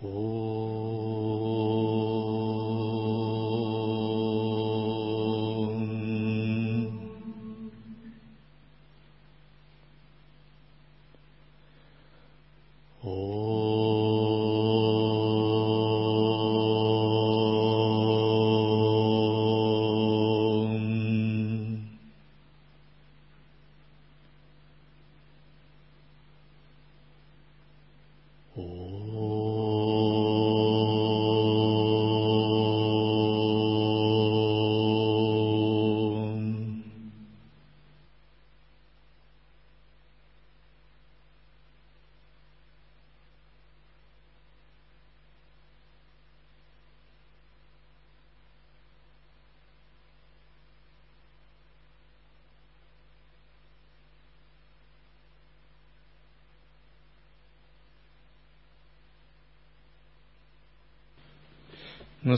โอ้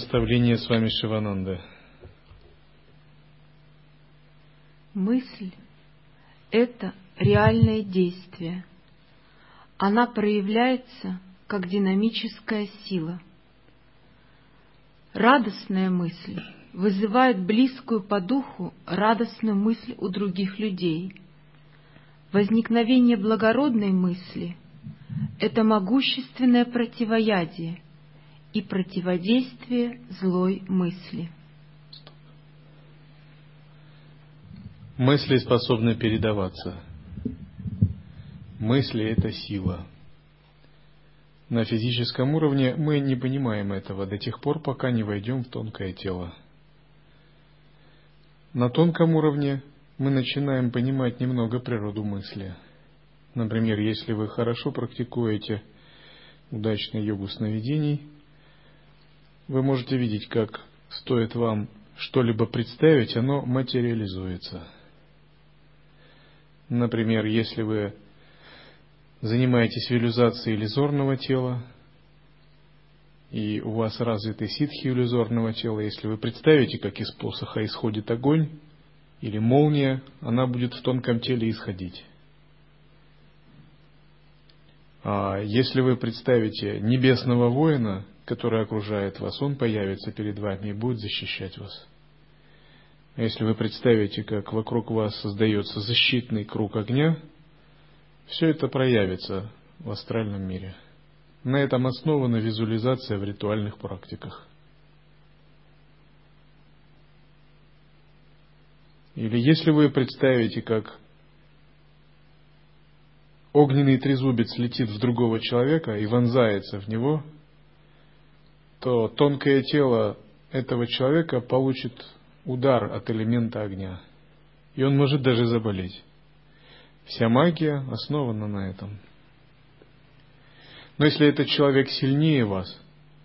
Наставление с вами Шивананда. Мысль – это реальное действие. Она проявляется как динамическая сила. Радостная мысль вызывает близкую по духу радостную мысль у других людей. Возникновение благородной мысли – это могущественное противоядие – и противодействие злой мысли. Мысли способны передаваться. Мысли – это сила. На физическом уровне мы не понимаем этого до тех пор, пока не войдем в тонкое тело. На тонком уровне мы начинаем понимать немного природу мысли. Например, если вы хорошо практикуете удачный йогу сновидений – вы можете видеть, как стоит вам что-либо представить, оно материализуется. Например, если вы занимаетесь визуализацией иллюзорного тела, и у вас развиты ситхи иллюзорного тела, если вы представите, как из посоха исходит огонь или молния, она будет в тонком теле исходить. А если вы представите небесного воина, который окружает вас, он появится перед вами и будет защищать вас. А если вы представите, как вокруг вас создается защитный круг огня, все это проявится в астральном мире. На этом основана визуализация в ритуальных практиках. Или если вы представите, как огненный трезубец летит в другого человека и вонзается в него – то тонкое тело этого человека получит удар от элемента огня. И он может даже заболеть. Вся магия основана на этом. Но если этот человек сильнее вас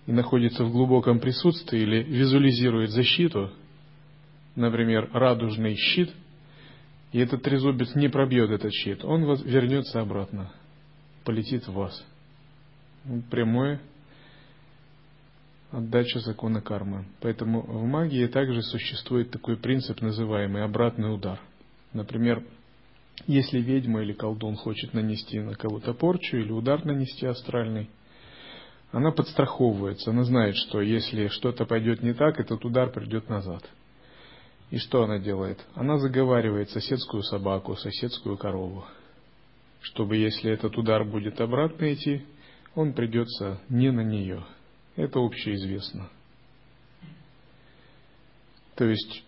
и находится в глубоком присутствии или визуализирует защиту, например, радужный щит, и этот трезубец не пробьет этот щит, он вернется обратно, полетит в вас. Прямое отдача закона кармы. Поэтому в магии также существует такой принцип, называемый обратный удар. Например, если ведьма или колдун хочет нанести на кого-то порчу или удар нанести астральный, она подстраховывается, она знает, что если что-то пойдет не так, этот удар придет назад. И что она делает? Она заговаривает соседскую собаку, соседскую корову, чтобы если этот удар будет обратно идти, он придется не на нее – это общеизвестно. То есть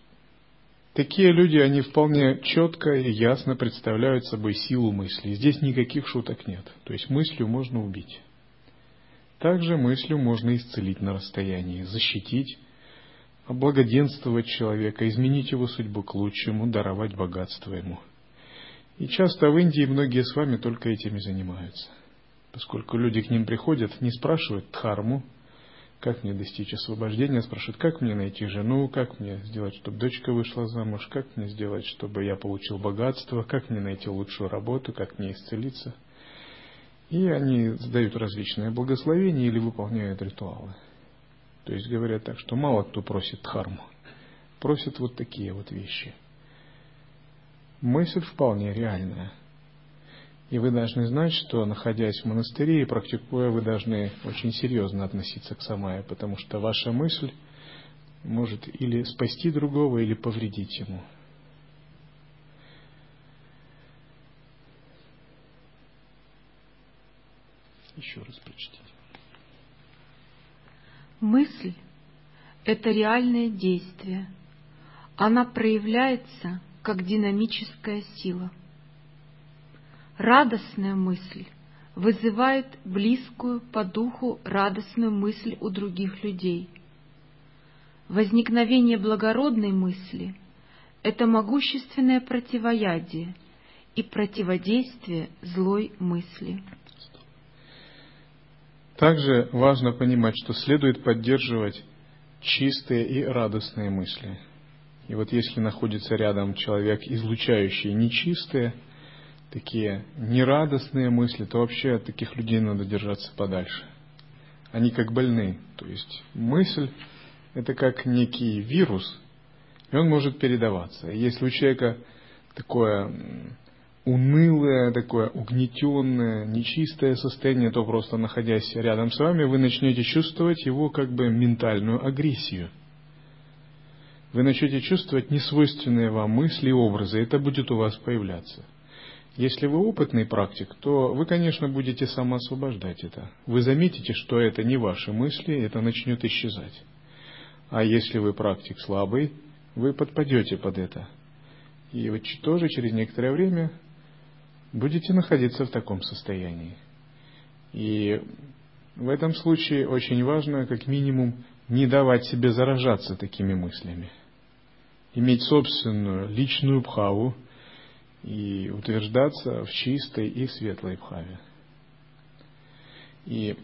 такие люди, они вполне четко и ясно представляют собой силу мысли. Здесь никаких шуток нет. То есть мыслью можно убить. Также мыслью можно исцелить на расстоянии, защитить, облагоденствовать человека, изменить его судьбу к лучшему, даровать богатство ему. И часто в Индии многие с вами только этим и занимаются. Поскольку люди к ним приходят, не спрашивают дхарму, как мне достичь освобождения, спрашивают, как мне найти жену, как мне сделать, чтобы дочка вышла замуж, как мне сделать, чтобы я получил богатство, как мне найти лучшую работу, как мне исцелиться. И они задают различные благословения или выполняют ритуалы. То есть говорят так, что мало кто просит дхарму. Просят вот такие вот вещи. Мысль вполне реальная. И вы должны знать, что находясь в монастыре и практикуя, вы должны очень серьезно относиться к самая, потому что ваша мысль может или спасти другого, или повредить ему. Еще раз прочтите. Мысль – это реальное действие. Она проявляется как динамическая сила. Радостная мысль вызывает близкую по духу радостную мысль у других людей. Возникновение благородной мысли – это могущественное противоядие и противодействие злой мысли. Также важно понимать, что следует поддерживать чистые и радостные мысли. И вот если находится рядом человек, излучающий нечистые, такие нерадостные мысли, то вообще от таких людей надо держаться подальше. Они как больны. То есть мысль – это как некий вирус, и он может передаваться. Если у человека такое унылое, такое угнетенное, нечистое состояние, то просто находясь рядом с вами, вы начнете чувствовать его как бы ментальную агрессию. Вы начнете чувствовать несвойственные вам мысли и образы, и это будет у вас появляться. Если вы опытный практик, то вы, конечно, будете самоосвобождать это. Вы заметите, что это не ваши мысли, это начнет исчезать. А если вы практик слабый, вы подпадете под это. И вот тоже через некоторое время будете находиться в таком состоянии. И в этом случае очень важно, как минимум, не давать себе заражаться такими мыслями. Иметь собственную личную бхаву и утверждаться в чистой и светлой бхаве. И,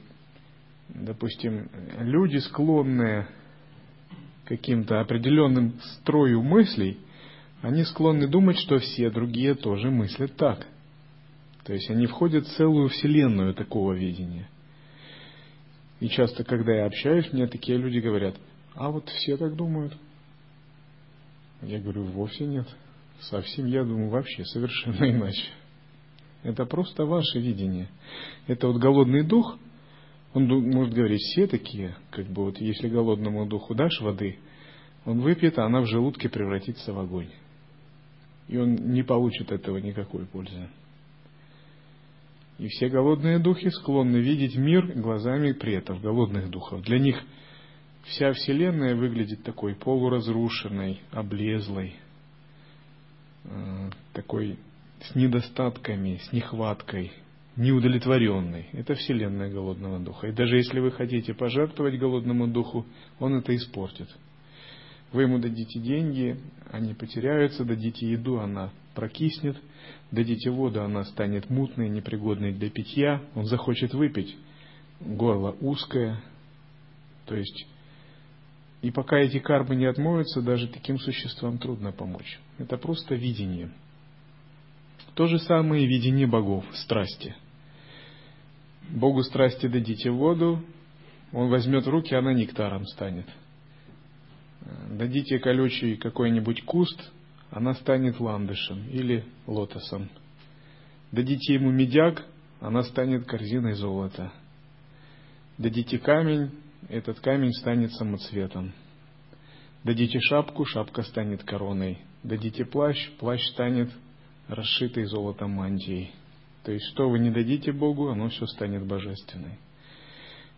допустим, люди, склонные каким-то определенным строю мыслей, они склонны думать, что все другие тоже мыслят так. То есть они входят в целую вселенную такого видения. И часто, когда я общаюсь, мне такие люди говорят, а вот все так думают. Я говорю, вовсе нет. Совсем, я думаю, вообще совершенно иначе. Это просто ваше видение. Это вот голодный дух, он может говорить, все такие, как бы вот если голодному духу дашь воды, он выпьет, а она в желудке превратится в огонь. И он не получит этого никакой пользы. И все голодные духи склонны видеть мир глазами предков, голодных духов. Для них вся Вселенная выглядит такой полуразрушенной, облезлой, такой с недостатками, с нехваткой, неудовлетворенной. Это Вселенная голодного духа. И даже если вы хотите пожертвовать голодному духу, он это испортит. Вы ему дадите деньги, они потеряются, дадите еду, она прокиснет, дадите воду, она станет мутной, непригодной для питья, он захочет выпить, горло узкое, то есть и пока эти кармы не отмоются, даже таким существам трудно помочь. Это просто видение. То же самое видение богов, страсти. Богу страсти дадите воду, он возьмет в руки, она нектаром станет. Дадите колючий какой-нибудь куст, она станет ландышем или лотосом. Дадите ему медяк, она станет корзиной золота. Дадите камень, этот камень станет самоцветом. Дадите шапку, шапка станет короной. Дадите плащ, плащ станет расшитой золотом мантией. То есть, что вы не дадите Богу, оно все станет божественной.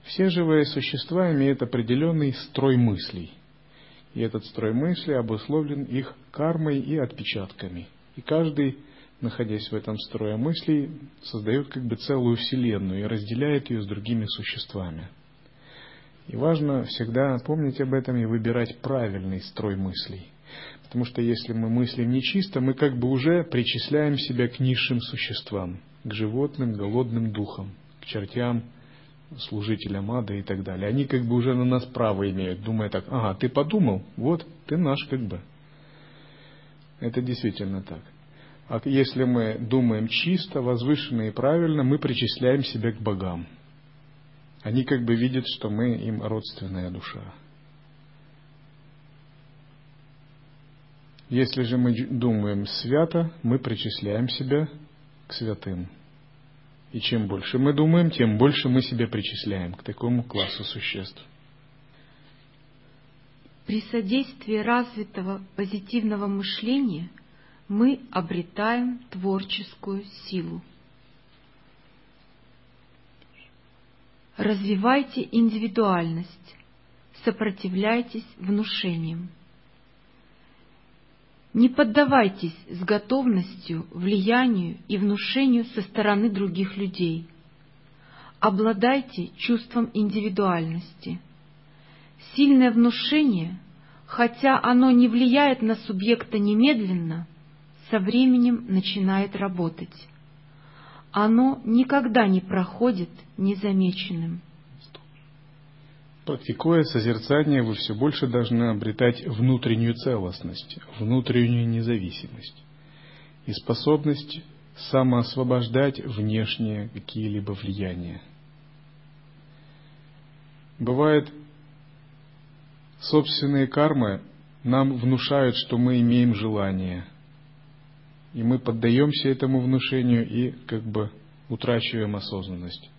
Все живые существа имеют определенный строй мыслей – и этот строй мысли обусловлен их кармой и отпечатками. И каждый, находясь в этом строе мыслей, создает как бы целую вселенную и разделяет ее с другими существами. И важно всегда помнить об этом и выбирать правильный строй мыслей. Потому что если мы мыслим нечисто, мы как бы уже причисляем себя к низшим существам, к животным, голодным духам, к чертям, служителям ада и так далее. Они как бы уже на нас право имеют, думая так, ага, ты подумал, вот, ты наш как бы. Это действительно так. А если мы думаем чисто, возвышенно и правильно, мы причисляем себя к богам. Они как бы видят, что мы им родственная душа. Если же мы думаем свято, мы причисляем себя к святым. И чем больше мы думаем, тем больше мы себя причисляем к такому классу существ. При содействии развитого позитивного мышления мы обретаем творческую силу. Развивайте индивидуальность, сопротивляйтесь внушениям. Не поддавайтесь с готовностью влиянию и внушению со стороны других людей. Обладайте чувством индивидуальности. Сильное внушение, хотя оно не влияет на субъекта немедленно, со временем начинает работать. Оно никогда не проходит незамеченным. Практикуя созерцание, вы все больше должны обретать внутреннюю целостность, внутреннюю независимость и способность самоосвобождать внешние какие-либо влияния. Бывает, собственные кармы нам внушают, что мы имеем желание, и мы поддаемся этому внушению и как бы утрачиваем осознанность.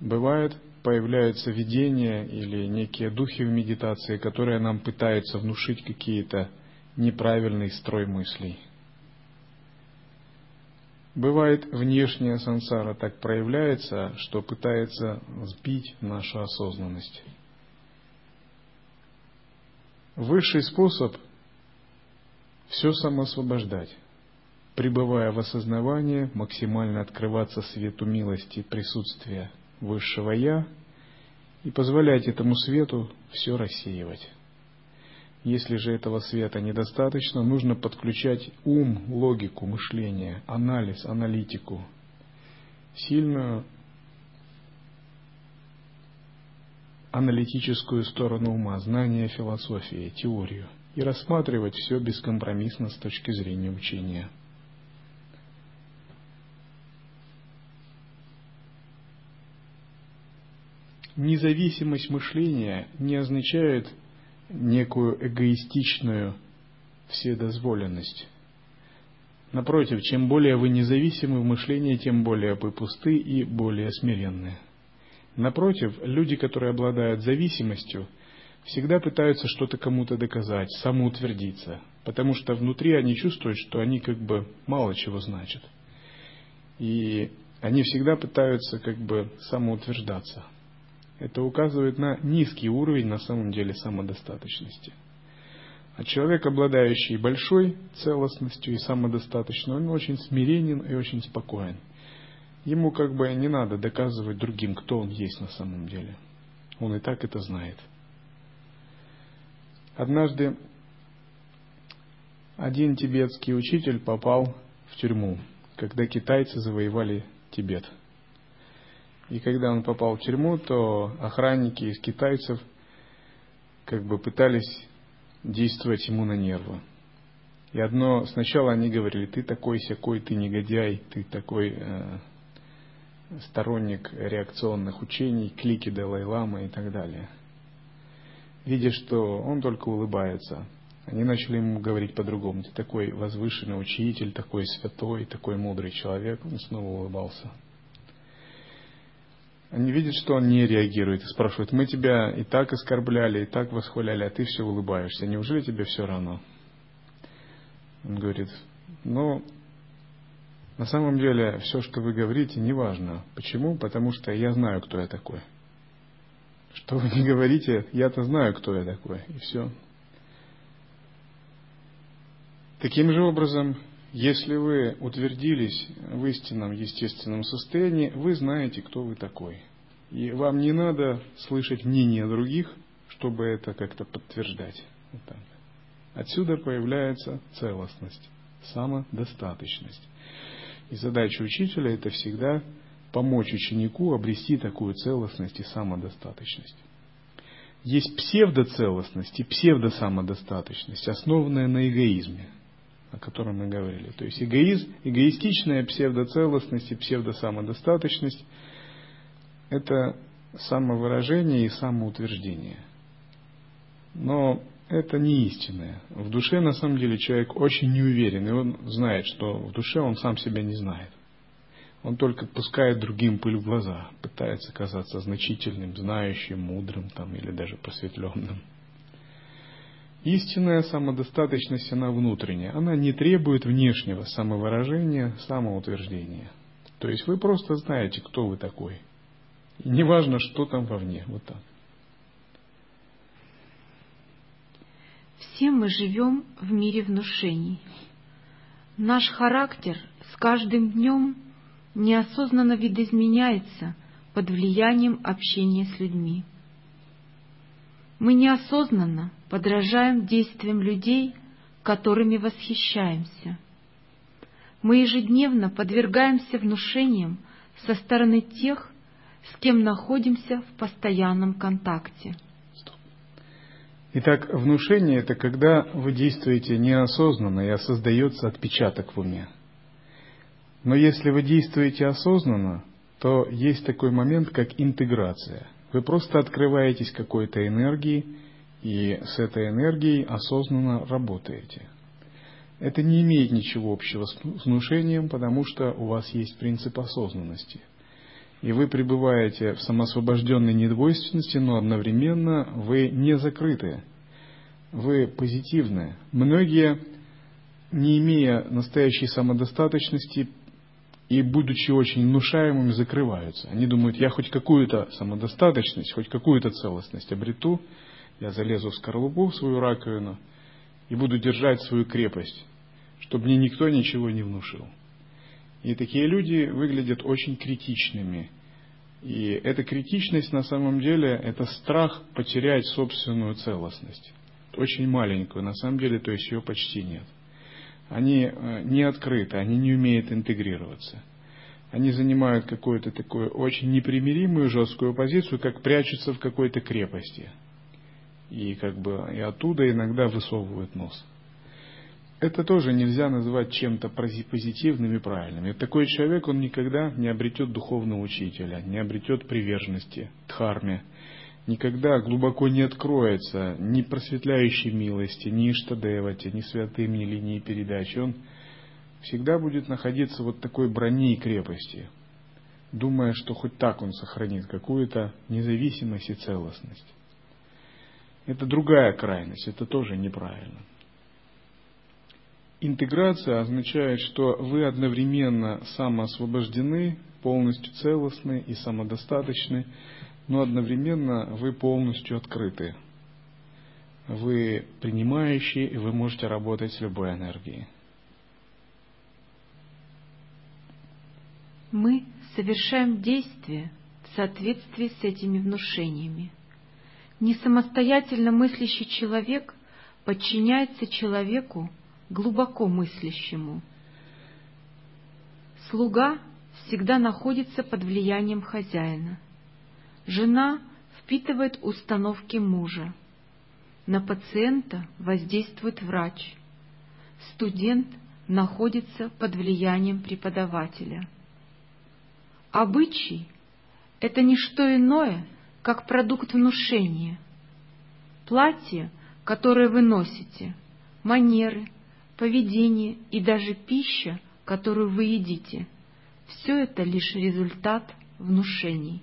Бывает, появляются видения или некие духи в медитации, которые нам пытаются внушить какие-то неправильный строй мыслей. Бывает, внешняя сансара так проявляется, что пытается сбить нашу осознанность. Высший способ – все самоосвобождать, пребывая в осознавании, максимально открываться свету милости присутствия – высшего Я и позволять этому свету все рассеивать. Если же этого света недостаточно, нужно подключать ум, логику, мышление, анализ, аналитику, сильную аналитическую сторону ума, знание философии, теорию и рассматривать все бескомпромиссно с точки зрения учения – независимость мышления не означает некую эгоистичную вседозволенность. Напротив, чем более вы независимы в мышлении, тем более вы пусты и более смиренны. Напротив, люди, которые обладают зависимостью, всегда пытаются что-то кому-то доказать, самоутвердиться, потому что внутри они чувствуют, что они как бы мало чего значат. И они всегда пытаются как бы самоутверждаться – это указывает на низкий уровень на самом деле самодостаточности. А человек, обладающий большой целостностью и самодостаточностью, он очень смиренен и очень спокоен. Ему как бы не надо доказывать другим, кто он есть на самом деле. Он и так это знает. Однажды один тибетский учитель попал в тюрьму, когда китайцы завоевали Тибет – и когда он попал в тюрьму, то охранники из китайцев как бы пытались действовать ему на нервы. И одно, сначала они говорили, ты такой сякой, ты негодяй, ты такой э, сторонник реакционных учений, клики Далай-Ламы и так далее. Видя, что он только улыбается, они начали ему говорить по-другому. Ты такой возвышенный учитель, такой святой, такой мудрый человек. Он снова улыбался. Они видят, что он не реагирует и спрашивают, мы тебя и так оскорбляли, и так восхваляли, а ты все улыбаешься. Неужели тебе все равно? Он говорит, ну, на самом деле, все, что вы говорите, не важно. Почему? Потому что я знаю, кто я такой. Что вы не говорите, я-то знаю, кто я такой. И все. Таким же образом, если вы утвердились в истинном естественном состоянии, вы знаете, кто вы такой. И вам не надо слышать мнение других, чтобы это как-то подтверждать. Вот так. Отсюда появляется целостность, самодостаточность. И задача учителя это всегда помочь ученику обрести такую целостность и самодостаточность. Есть псевдоцелостность и псевдосамодостаточность, основанная на эгоизме – о котором мы говорили. То есть эгоизм, эгоистичная псевдоцелостность и псевдосамодостаточность – это самовыражение и самоутверждение. Но это не истинное. В душе, на самом деле, человек очень неуверен, и он знает, что в душе он сам себя не знает. Он только пускает другим пыль в глаза, пытается казаться значительным, знающим, мудрым там, или даже просветленным. Истинная самодостаточность, она внутренняя. Она не требует внешнего самовыражения, самоутверждения. То есть вы просто знаете, кто вы такой. И неважно, что там вовне. Вот так. Все мы живем в мире внушений. Наш характер с каждым днем неосознанно видоизменяется под влиянием общения с людьми. Мы неосознанно подражаем действиям людей, которыми восхищаемся. Мы ежедневно подвергаемся внушениям со стороны тех, с кем находимся в постоянном контакте. Итак, внушение – это когда вы действуете неосознанно, и создается отпечаток в уме. Но если вы действуете осознанно, то есть такой момент, как интеграция. Вы просто открываетесь какой-то энергии, и с этой энергией осознанно работаете. Это не имеет ничего общего с внушением, потому что у вас есть принцип осознанности. И вы пребываете в самосвобожденной недвойственности, но одновременно вы не закрытые. Вы позитивные. Многие, не имея настоящей самодостаточности, и, будучи очень внушаемыми, закрываются. Они думают, я хоть какую-то самодостаточность, хоть какую-то целостность обрету, я залезу в скорлупу, в свою раковину, и буду держать свою крепость, чтобы мне никто ничего не внушил. И такие люди выглядят очень критичными. И эта критичность на самом деле это страх потерять собственную целостность. Очень маленькую, на самом деле, то есть ее почти нет они э, не открыты, они не умеют интегрироваться. Они занимают какую-то такую очень непримиримую жесткую позицию, как прячутся в какой-то крепости. И как бы и оттуда иногда высовывают нос. Это тоже нельзя называть чем-то позитивным и правильным. И такой человек, он никогда не обретет духовного учителя, не обретет приверженности дхарме, никогда глубоко не откроется ни просветляющей милости, ни Иштадевате, ни святым, ни линии передачи. Он всегда будет находиться вот такой брони и крепости, думая, что хоть так он сохранит какую-то независимость и целостность. Это другая крайность, это тоже неправильно. Интеграция означает, что вы одновременно самоосвобождены, полностью целостны и самодостаточны, но одновременно вы полностью открыты. Вы принимающие, и вы можете работать с любой энергией. Мы совершаем действия в соответствии с этими внушениями. Не самостоятельно мыслящий человек подчиняется человеку, глубоко мыслящему. Слуга всегда находится под влиянием хозяина. Жена впитывает установки мужа. На пациента воздействует врач. Студент находится под влиянием преподавателя. Обычай – это не что иное, как продукт внушения. Платье, которое вы носите, манеры, поведение и даже пища, которую вы едите – все это лишь результат внушений.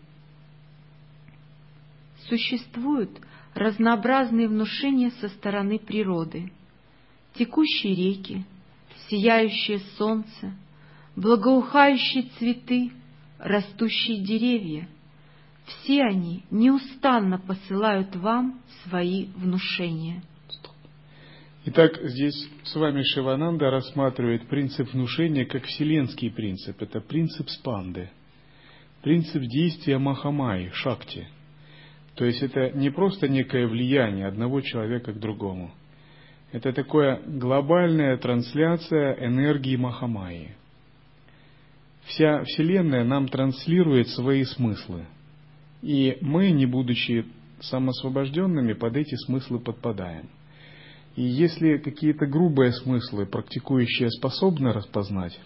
Существуют разнообразные внушения со стороны природы. Текущие реки, сияющее солнце, благоухающие цветы, растущие деревья — все они неустанно посылают вам свои внушения. Итак, здесь с вами Шивананда рассматривает принцип внушения как вселенский принцип. Это принцип спанды, принцип действия Махамаи, Шакти – то есть это не просто некое влияние одного человека к другому. Это такая глобальная трансляция энергии Махамайи. Вся Вселенная нам транслирует свои смыслы. И мы, не будучи самосвобожденными, под эти смыслы подпадаем. И если какие-то грубые смыслы практикующие способны распознать,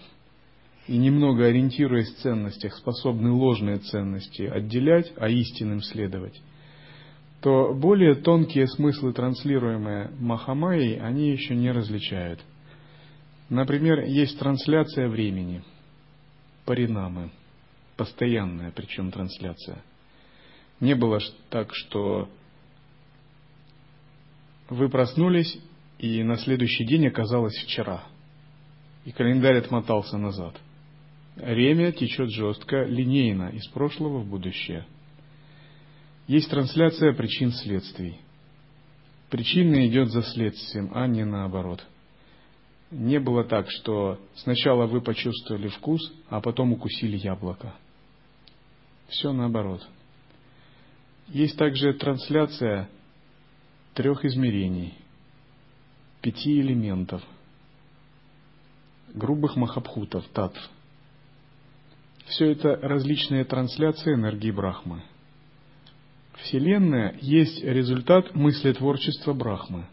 и немного ориентируясь в ценностях, способны ложные ценности отделять, а истинным следовать, то более тонкие смыслы, транслируемые Махамайей, они еще не различают. Например, есть трансляция времени. паринамы, постоянная причем трансляция. Не было так, что вы проснулись, и на следующий день оказалось вчера, и календарь отмотался назад. Время течет жестко, линейно, из прошлого в будущее. Есть трансляция причин следствий. Причина идет за следствием, а не наоборот. Не было так, что сначала вы почувствовали вкус, а потом укусили яблоко. Все наоборот. Есть также трансляция трех измерений, пяти элементов, грубых махабхутов, татв. Все это различные трансляции энергии Брахмы. Вселенная есть результат мыслетворчества Брахмы.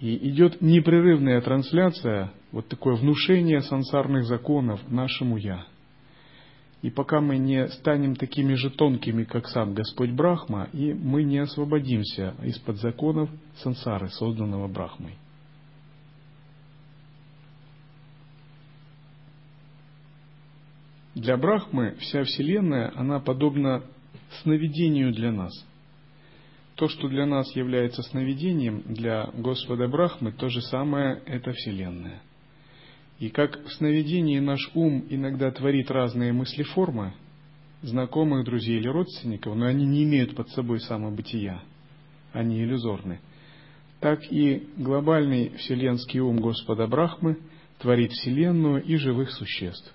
И идет непрерывная трансляция, вот такое внушение сансарных законов нашему Я – и пока мы не станем такими же тонкими, как сам Господь Брахма, и мы не освободимся из-под законов сансары, созданного Брахмой. Для Брахмы вся Вселенная, она подобна сновидению для нас. То, что для нас является сновидением, для Господа Брахмы то же самое – это Вселенная – и как в сновидении наш ум иногда творит разные мыслеформы, знакомых, друзей или родственников, но они не имеют под собой самобытия, они иллюзорны. Так и глобальный вселенский ум Господа Брахмы творит Вселенную и живых существ.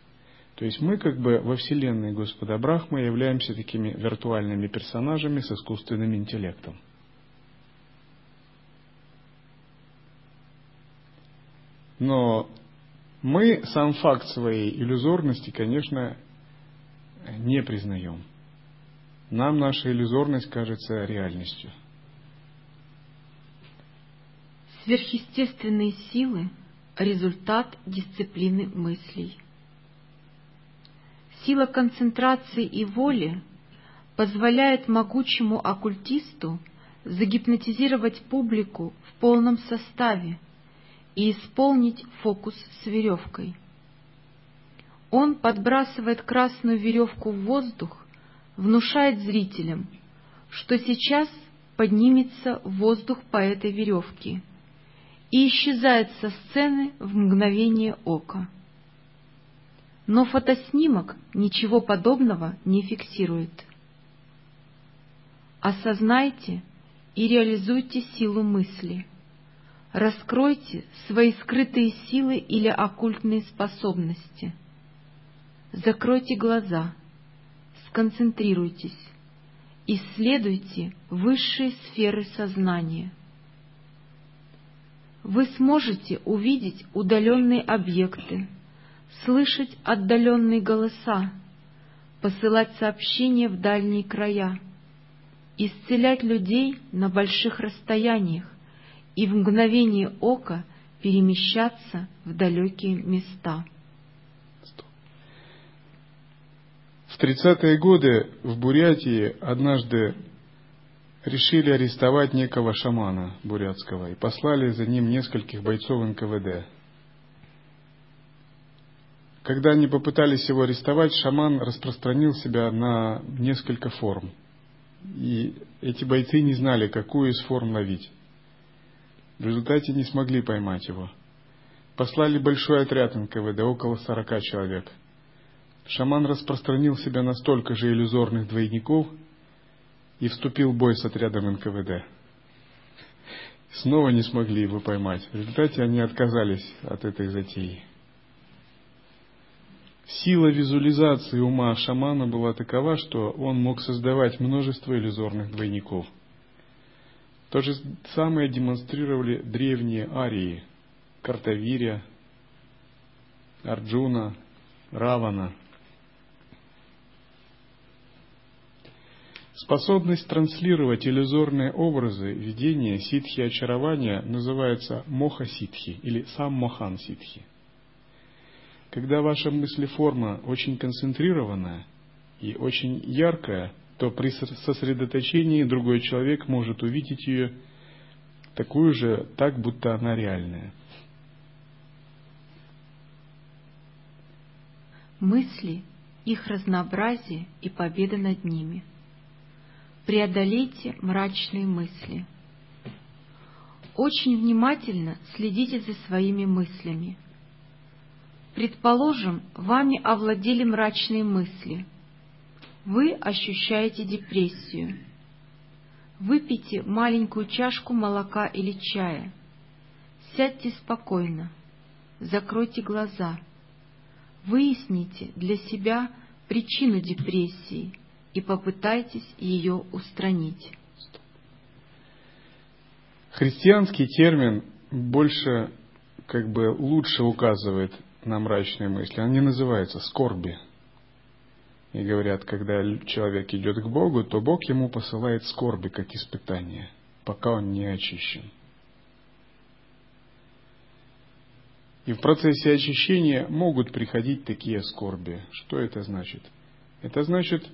То есть мы как бы во Вселенной Господа Брахмы являемся такими виртуальными персонажами с искусственным интеллектом. Но мы сам факт своей иллюзорности, конечно, не признаем. Нам наша иллюзорность кажется реальностью. Сверхъестественные силы – результат дисциплины мыслей. Сила концентрации и воли позволяет могучему оккультисту загипнотизировать публику в полном составе – и исполнить фокус с веревкой. Он подбрасывает красную веревку в воздух, внушает зрителям, что сейчас поднимется воздух по этой веревке и исчезает со сцены в мгновение ока. Но фотоснимок ничего подобного не фиксирует. Осознайте и реализуйте силу мысли – Раскройте свои скрытые силы или оккультные способности. Закройте глаза, сконцентрируйтесь, исследуйте высшие сферы сознания. Вы сможете увидеть удаленные объекты, слышать отдаленные голоса, посылать сообщения в дальние края, исцелять людей на больших расстояниях, и в мгновение ока перемещаться в далекие места. В 30-е годы в Бурятии однажды решили арестовать некого шамана бурятского и послали за ним нескольких бойцов НКВД. Когда они попытались его арестовать, шаман распространил себя на несколько форм. И эти бойцы не знали, какую из форм ловить. В результате не смогли поймать его. Послали большой отряд НКВД, около сорока человек. Шаман распространил себя на столько же иллюзорных двойников и вступил в бой с отрядом НКВД. Снова не смогли его поймать. В результате они отказались от этой затеи. Сила визуализации ума шамана была такова, что он мог создавать множество иллюзорных двойников – то же самое демонстрировали древние арии Картавиря, Арджуна, Равана. Способность транслировать иллюзорные образы видения ситхи очарования называется моха-ситхи или сам мохан-ситхи. Когда ваша мыслеформа очень концентрированная и очень яркая – то при сосредоточении другой человек может увидеть ее такую же, так будто она реальная. мысли, их разнообразие и победа над ними. Преодолейте мрачные мысли. Очень внимательно следите за своими мыслями. Предположим, вами овладели мрачные мысли. Вы ощущаете депрессию. Выпейте маленькую чашку молока или чая. Сядьте спокойно. Закройте глаза. Выясните для себя причину депрессии и попытайтесь ее устранить. Христианский термин больше, как бы лучше указывает на мрачные мысли. Они называются скорби. И говорят, когда человек идет к Богу, то Бог ему посылает скорби как испытание, пока он не очищен. И в процессе очищения могут приходить такие скорби. Что это значит? Это значит,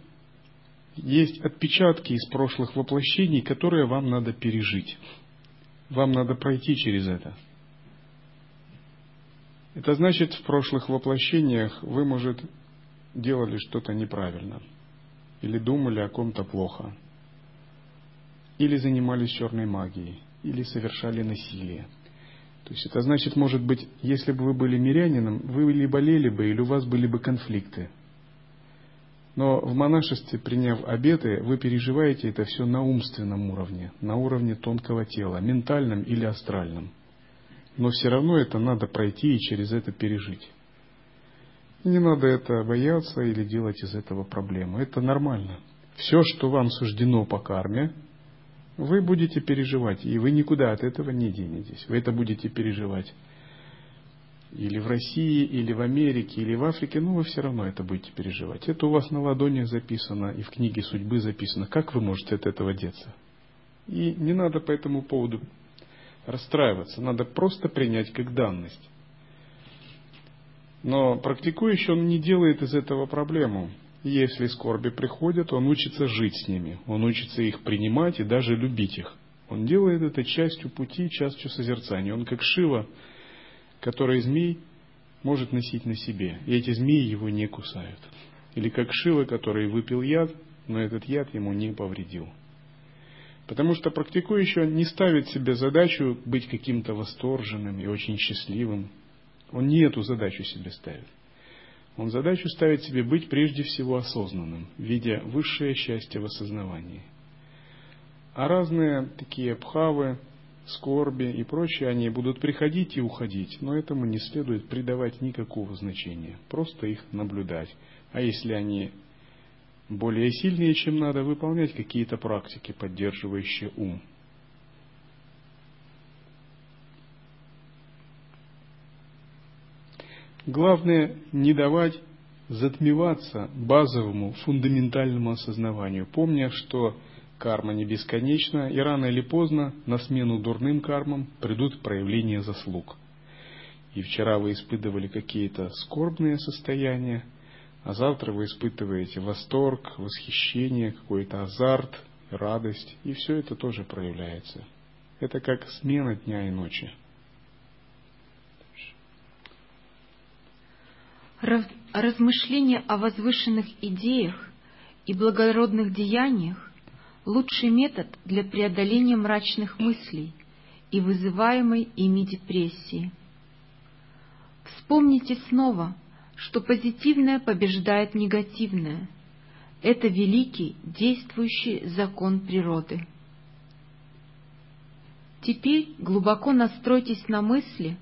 есть отпечатки из прошлых воплощений, которые вам надо пережить. Вам надо пройти через это. Это значит, в прошлых воплощениях вы, может, делали что-то неправильно, или думали о ком-то плохо, или занимались черной магией, или совершали насилие. То есть это значит, может быть, если бы вы были мирянином, вы или болели бы, или у вас были бы конфликты. Но в монашестве, приняв обеты, вы переживаете это все на умственном уровне, на уровне тонкого тела, ментальном или астральном. Но все равно это надо пройти и через это пережить. Не надо это бояться или делать из этого проблему. Это нормально. Все, что вам суждено по карме, вы будете переживать, и вы никуда от этого не денетесь. Вы это будете переживать или в России, или в Америке, или в Африке, но вы все равно это будете переживать. Это у вас на ладони записано и в книге судьбы записано. Как вы можете от этого деться? И не надо по этому поводу расстраиваться, надо просто принять как данность. Но практикующий он не делает из этого проблему. Если скорби приходят, он учится жить с ними, он учится их принимать и даже любить их. Он делает это частью пути, частью созерцания. Он как Шива, который змей может носить на себе, и эти змеи его не кусают. Или как Шива, который выпил яд, но этот яд ему не повредил. Потому что практикующий не ставит себе задачу быть каким-то восторженным и очень счастливым. Он не эту задачу себе ставит. Он задачу ставит себе быть прежде всего осознанным, видя высшее счастье в осознавании. А разные такие пхавы, скорби и прочее, они будут приходить и уходить, но этому не следует придавать никакого значения, просто их наблюдать. А если они более сильные, чем надо, выполнять какие-то практики, поддерживающие ум. Главное не давать затмеваться базовому, фундаментальному осознаванию, помня, что карма не бесконечна, и рано или поздно на смену дурным кармам придут проявления заслуг. И вчера вы испытывали какие-то скорбные состояния, а завтра вы испытываете восторг, восхищение, какой-то азарт, радость, и все это тоже проявляется. Это как смена дня и ночи. Размышления о возвышенных идеях и благородных деяниях – лучший метод для преодоления мрачных мыслей и вызываемой ими депрессии. Вспомните снова, что позитивное побеждает негативное. Это великий действующий закон природы. Теперь глубоко настройтесь на мысли,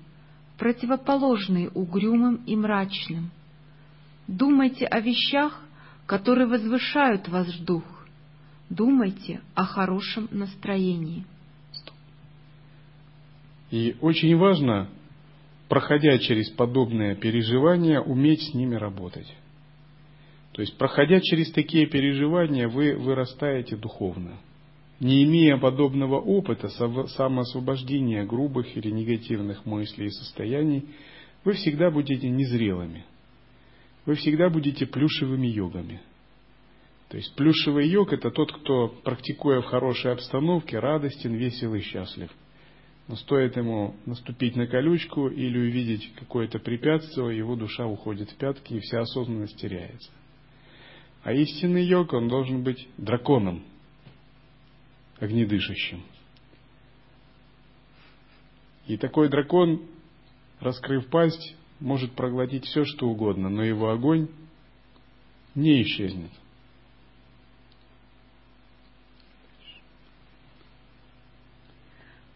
противоположные угрюмым и мрачным. Думайте о вещах, которые возвышают ваш дух. Думайте о хорошем настроении. И очень важно, проходя через подобные переживания, уметь с ними работать. То есть, проходя через такие переживания, вы вырастаете духовно не имея подобного опыта самоосвобождения грубых или негативных мыслей и состояний, вы всегда будете незрелыми. Вы всегда будете плюшевыми йогами. То есть плюшевый йог – это тот, кто, практикуя в хорошей обстановке, радостен, весел и счастлив. Но стоит ему наступить на колючку или увидеть какое-то препятствие, его душа уходит в пятки и вся осознанность теряется. А истинный йог, он должен быть драконом, огнедышащим. И такой дракон, раскрыв пасть, может проглотить все, что угодно, но его огонь не исчезнет.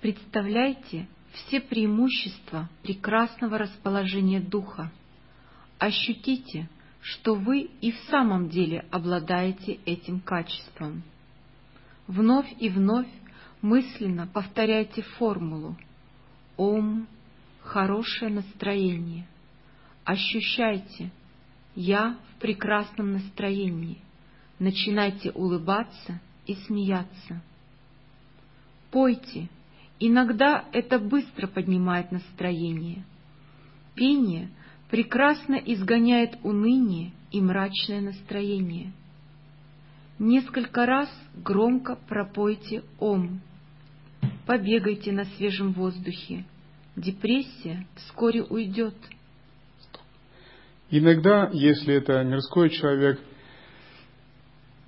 Представляйте все преимущества прекрасного расположения духа. Ощутите, что вы и в самом деле обладаете этим качеством. Вновь и вновь мысленно повторяйте формулу «Ом» — хорошее настроение. Ощущайте «Я в прекрасном настроении». Начинайте улыбаться и смеяться. Пойте Иногда это быстро поднимает настроение. Пение прекрасно изгоняет уныние и мрачное настроение. Несколько раз громко пропойте «Ом». Побегайте на свежем воздухе. Депрессия вскоре уйдет. Иногда, если это мирской человек,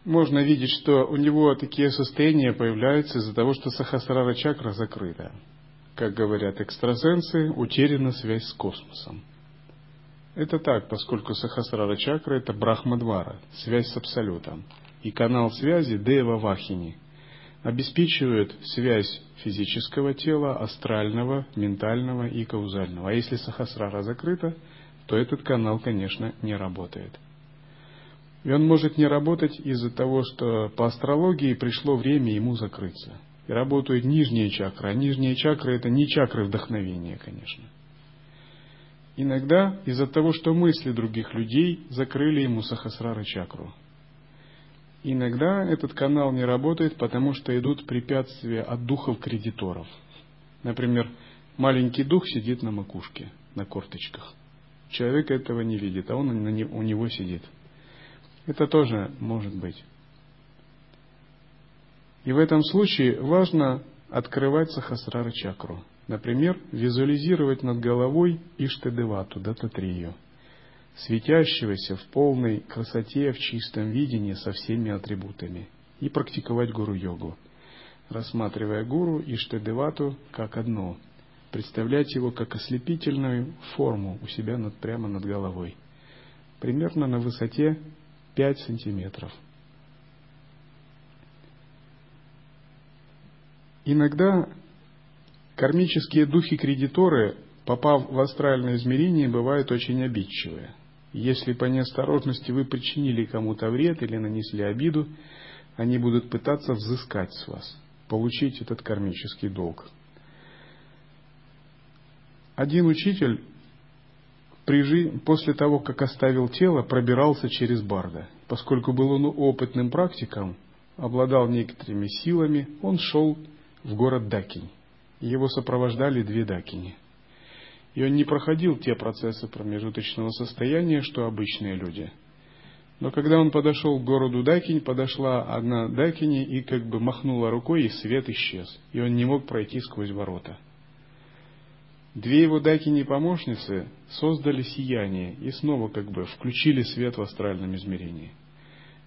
можно видеть, что у него такие состояния появляются из-за того, что сахасрара чакра закрыта. Как говорят экстрасенсы, утеряна связь с космосом. Это так, поскольку сахасрара чакра – это брахмадвара, связь с Абсолютом. И канал связи Дева Вахини обеспечивает связь физического тела, астрального, ментального и каузального. А если сахасрара закрыта, то этот канал, конечно, не работает – и он может не работать из-за того, что по астрологии пришло время ему закрыться. И работают нижние чакры, а нижние чакры это не чакры вдохновения, конечно. Иногда из-за того, что мысли других людей закрыли ему сахасрара чакру. Иногда этот канал не работает, потому что идут препятствия от духов кредиторов. Например, маленький дух сидит на макушке, на корточках. Человек этого не видит, а он у него сидит – это тоже может быть. И в этом случае важно открывать сахасрара чакру. Например, визуализировать над головой Иштадевату, Дататрию, светящегося в полной красоте, в чистом видении со всеми атрибутами, и практиковать гуру-йогу, рассматривая гуру Иштадевату как одно, представлять его как ослепительную форму у себя над, прямо над головой, примерно на высоте 5 сантиметров. Иногда кармические духи-кредиторы, попав в астральное измерение, бывают очень обидчивые. Если по неосторожности вы причинили кому-то вред или нанесли обиду, они будут пытаться взыскать с вас, получить этот кармический долг. Один учитель при жи... после того, как оставил тело, пробирался через Барда. Поскольку был он опытным практиком, обладал некоторыми силами, он шел в город Дакинь. Его сопровождали две Дакини. И он не проходил те процессы промежуточного состояния, что обычные люди. Но когда он подошел к городу Дакинь, подошла одна Дакини и как бы махнула рукой, и свет исчез. И он не мог пройти сквозь ворота. Две его дакини-помощницы создали сияние и снова как бы включили свет в астральном измерении.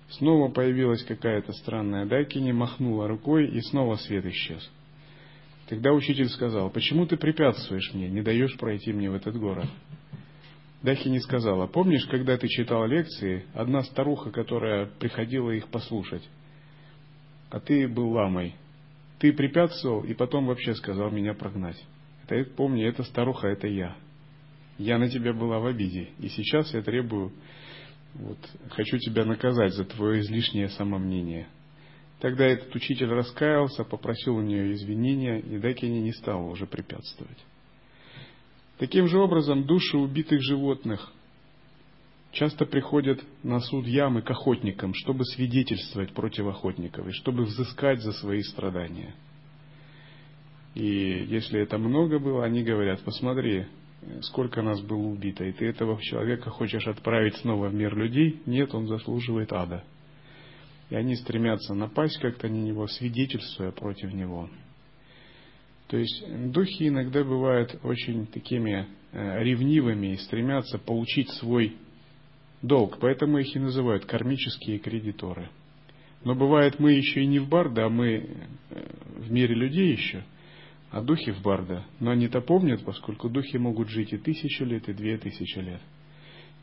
Снова появилась какая-то странная дакини, махнула рукой, и снова свет исчез. Тогда учитель сказал, почему ты препятствуешь мне, не даешь пройти мне в этот город? Дахини сказала, помнишь, когда ты читал лекции, одна старуха, которая приходила их послушать, а ты был ламой, ты препятствовал и потом вообще сказал меня прогнать. Ты помни, эта старуха, это я. Я на тебя была в обиде, и сейчас я требую, вот, хочу тебя наказать за твое излишнее самомнение. Тогда этот учитель раскаялся, попросил у нее извинения, и Дакини не стал уже препятствовать. Таким же образом, души убитых животных часто приходят на суд ямы к охотникам, чтобы свидетельствовать против охотников и чтобы взыскать за свои страдания – и если это много было, они говорят, посмотри, сколько нас было убито, и ты этого человека хочешь отправить снова в мир людей? Нет, он заслуживает ада. И они стремятся напасть как-то на него, свидетельствуя против него. То есть духи иногда бывают очень такими э, ревнивыми и стремятся получить свой долг, поэтому их и называют кармические кредиторы. Но бывает, мы еще и не в Барда, а мы э, в мире людей еще, а духи в Барда. Но они-то помнят, поскольку духи могут жить и тысячу лет, и две тысячи лет.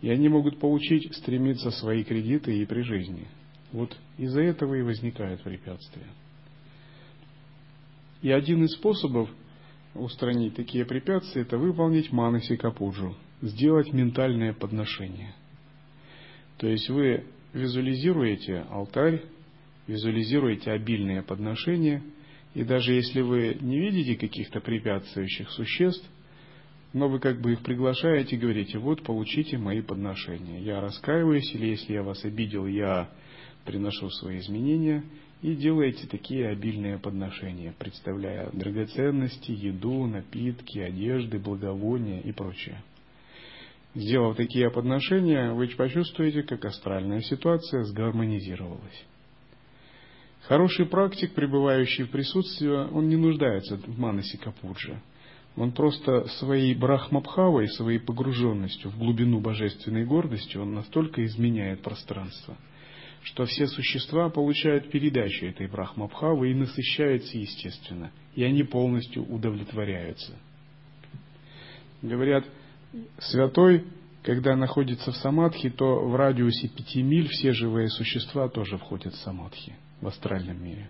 И они могут получить, стремиться свои кредиты и при жизни. Вот из-за этого и возникают препятствия. И один из способов устранить такие препятствия – это выполнить манаси капуджу, сделать ментальное подношение. То есть вы визуализируете алтарь, визуализируете обильное подношение, и даже если вы не видите каких-то препятствующих существ, но вы как бы их приглашаете и говорите, вот получите мои подношения. Я раскаиваюсь, или если я вас обидел, я приношу свои изменения, и делаете такие обильные подношения, представляя драгоценности, еду, напитки, одежды, благовония и прочее. Сделав такие подношения, вы почувствуете, как астральная ситуация сгармонизировалась. Хороший практик, пребывающий в присутствии, он не нуждается в манасе капуджа. Он просто своей брахмабхавой, своей погруженностью в глубину божественной гордости, он настолько изменяет пространство – что все существа получают передачу этой брахмабхавы и насыщаются естественно, и они полностью удовлетворяются. Говорят, святой, когда находится в самадхи, то в радиусе пяти миль все живые существа тоже входят в самадхи в астральном мире.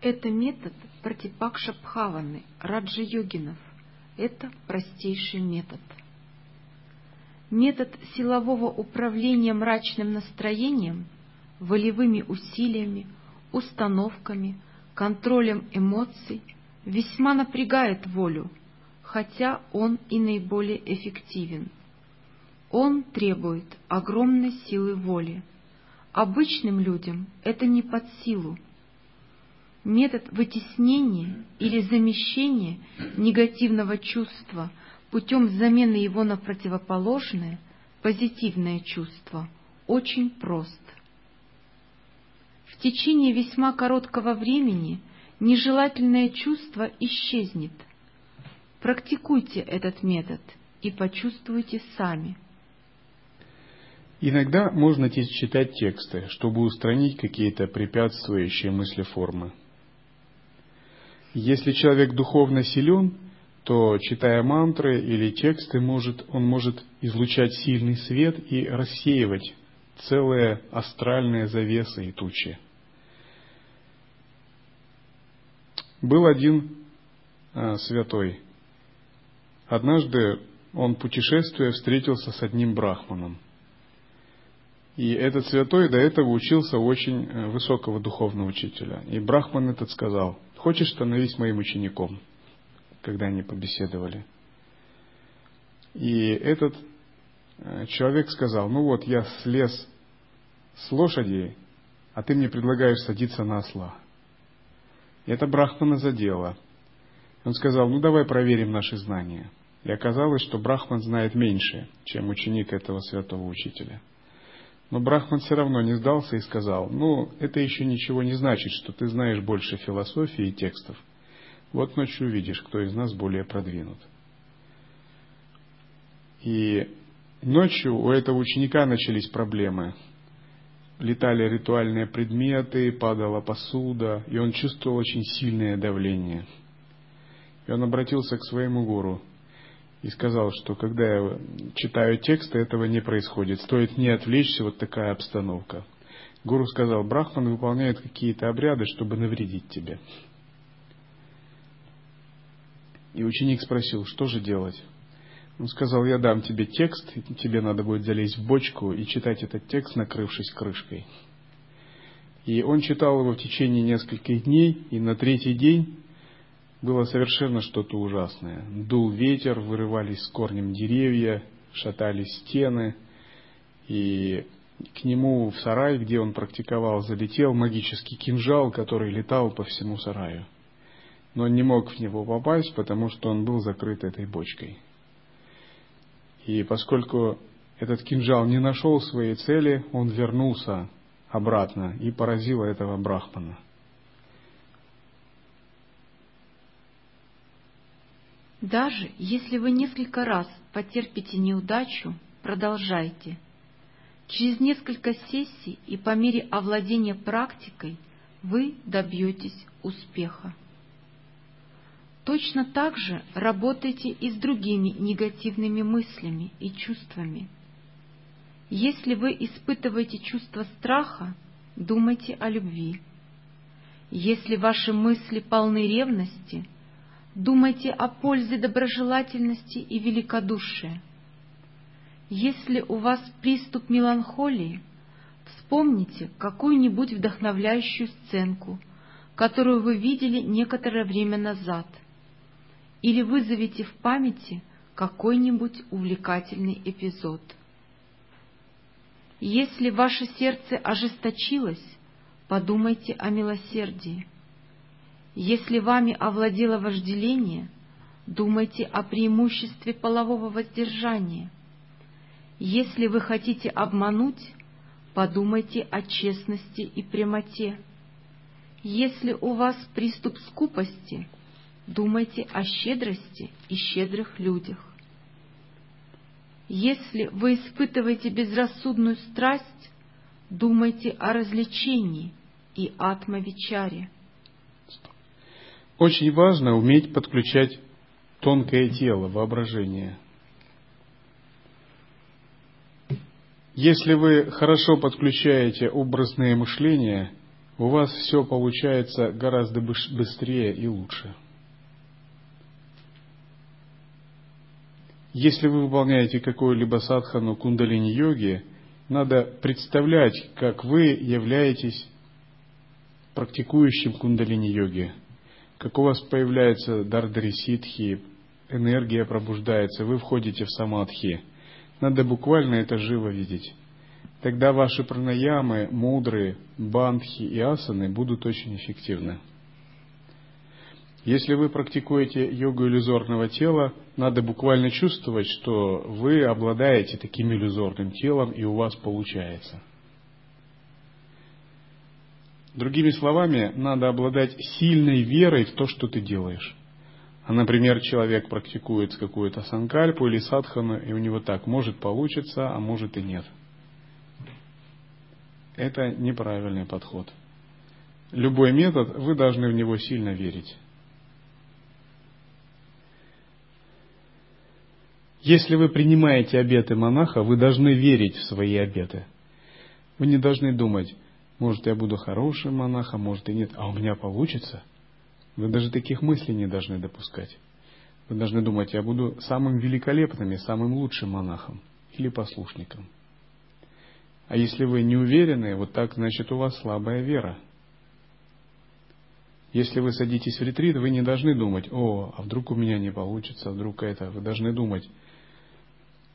Это метод Пратипакша Бхаваны, Раджа-йогинов. Это простейший метод – Метод силового управления мрачным настроением, волевыми усилиями, установками, контролем эмоций весьма напрягает волю, хотя он и наиболее эффективен. Он требует огромной силы воли. Обычным людям это не под силу. Метод вытеснения или замещения негативного чувства – путем замены его на противоположное, позитивное чувство, очень прост. В течение весьма короткого времени нежелательное чувство исчезнет. Практикуйте этот метод и почувствуйте сами. Иногда можно читать тексты, чтобы устранить какие-то препятствующие мысли формы. Если человек духовно силен, то, читая мантры или тексты, может, он может излучать сильный свет и рассеивать целые астральные завесы и тучи. Был один а, святой. Однажды он, путешествуя, встретился с одним брахманом. И этот святой до этого учился очень э, высокого духовного учителя. И брахман этот сказал, хочешь становись моим учеником? когда они побеседовали. И этот э, человек сказал, ну вот я слез с лошади, а ты мне предлагаешь садиться на осла. И это Брахмана задело. Он сказал, ну давай проверим наши знания. И оказалось, что Брахман знает меньше, чем ученик этого святого учителя. Но Брахман все равно не сдался и сказал, ну, это еще ничего не значит, что ты знаешь больше философии и текстов. Вот ночью увидишь, кто из нас более продвинут. И ночью у этого ученика начались проблемы. Летали ритуальные предметы, падала посуда, и он чувствовал очень сильное давление. И он обратился к своему гуру и сказал, что когда я читаю тексты, этого не происходит. Стоит не отвлечься, вот такая обстановка. Гуру сказал, Брахман выполняет какие-то обряды, чтобы навредить тебе. И ученик спросил, что же делать? Он сказал, я дам тебе текст, тебе надо будет залезть в бочку и читать этот текст, накрывшись крышкой. И он читал его в течение нескольких дней, и на третий день было совершенно что-то ужасное. Дул ветер, вырывались с корнем деревья, шатались стены, и к нему в сарай, где он практиковал, залетел магический кинжал, который летал по всему сараю но не мог в него попасть, потому что он был закрыт этой бочкой. И поскольку этот кинжал не нашел своей цели, он вернулся обратно и поразил этого брахмана. Даже если вы несколько раз потерпите неудачу, продолжайте. Через несколько сессий и по мере овладения практикой вы добьетесь успеха. Точно так же работайте и с другими негативными мыслями и чувствами. Если вы испытываете чувство страха, думайте о любви. Если ваши мысли полны ревности, думайте о пользе доброжелательности и великодушия. Если у вас приступ меланхолии, вспомните какую-нибудь вдохновляющую сценку, которую вы видели некоторое время назад – или вызовите в памяти какой-нибудь увлекательный эпизод. Если ваше сердце ожесточилось, подумайте о милосердии. Если вами овладело вожделение, думайте о преимуществе полового воздержания. Если вы хотите обмануть, подумайте о честности и прямоте. Если у вас приступ скупости, думайте о щедрости и щедрых людях. Если вы испытываете безрассудную страсть, думайте о развлечении и атмавичаре. Очень важно уметь подключать тонкое тело, воображение. Если вы хорошо подключаете образное мышление, у вас все получается гораздо быстрее и лучше. Если вы выполняете какую-либо садхану кундалини-йоги, надо представлять, как вы являетесь практикующим кундалини-йоги, как у вас появляется дардари ситхи, энергия пробуждается, вы входите в самадхи. Надо буквально это живо видеть. Тогда ваши пранаямы, мудры, бандхи и асаны будут очень эффективны. Если вы практикуете йогу иллюзорного тела, надо буквально чувствовать, что вы обладаете таким иллюзорным телом и у вас получается. Другими словами, надо обладать сильной верой в то, что ты делаешь. А, например, человек практикует какую-то санкальпу или садхану, и у него так, может получится, а может и нет. Это неправильный подход. Любой метод, вы должны в него сильно верить. Если вы принимаете обеты монаха, вы должны верить в свои обеты. Вы не должны думать, может, я буду хорошим монахом, может и нет, а у меня получится. Вы даже таких мыслей не должны допускать. Вы должны думать, я буду самым великолепным и самым лучшим монахом или послушником. А если вы не уверены, вот так, значит, у вас слабая вера. Если вы садитесь в ретрит, вы не должны думать, о, а вдруг у меня не получится, а вдруг это. Вы должны думать,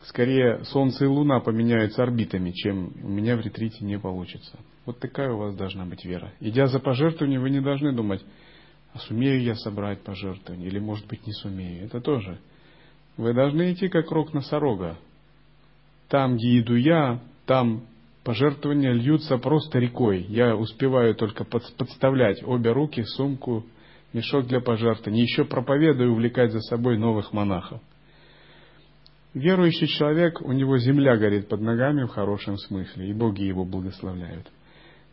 скорее Солнце и Луна поменяются орбитами, чем у меня в ретрите не получится. Вот такая у вас должна быть вера. Идя за пожертвованием, вы не должны думать, а сумею я собрать пожертвование, или может быть не сумею. Это тоже. Вы должны идти как рог носорога. Там, где иду я, там пожертвования льются просто рекой. Я успеваю только подставлять обе руки, сумку, мешок для пожертвований. Еще проповедую увлекать за собой новых монахов. Верующий человек, у него земля горит под ногами в хорошем смысле, и боги его благословляют.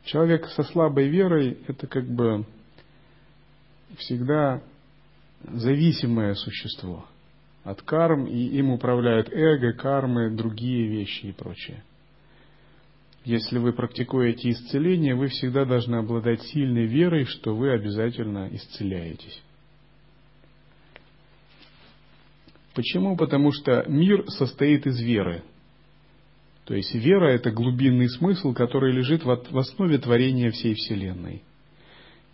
Человек со слабой верой – это как бы всегда зависимое существо от карм, и им управляют эго, кармы, другие вещи и прочее. Если вы практикуете исцеление, вы всегда должны обладать сильной верой, что вы обязательно исцеляетесь. Почему? Потому что мир состоит из веры. То есть вера – это глубинный смысл, который лежит в основе творения всей Вселенной.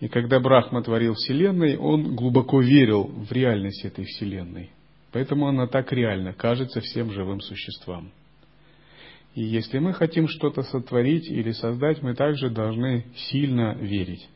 И когда Брахма творил Вселенной, он глубоко верил в реальность этой Вселенной. Поэтому она так реальна, кажется всем живым существам. И если мы хотим что-то сотворить или создать, мы также должны сильно верить.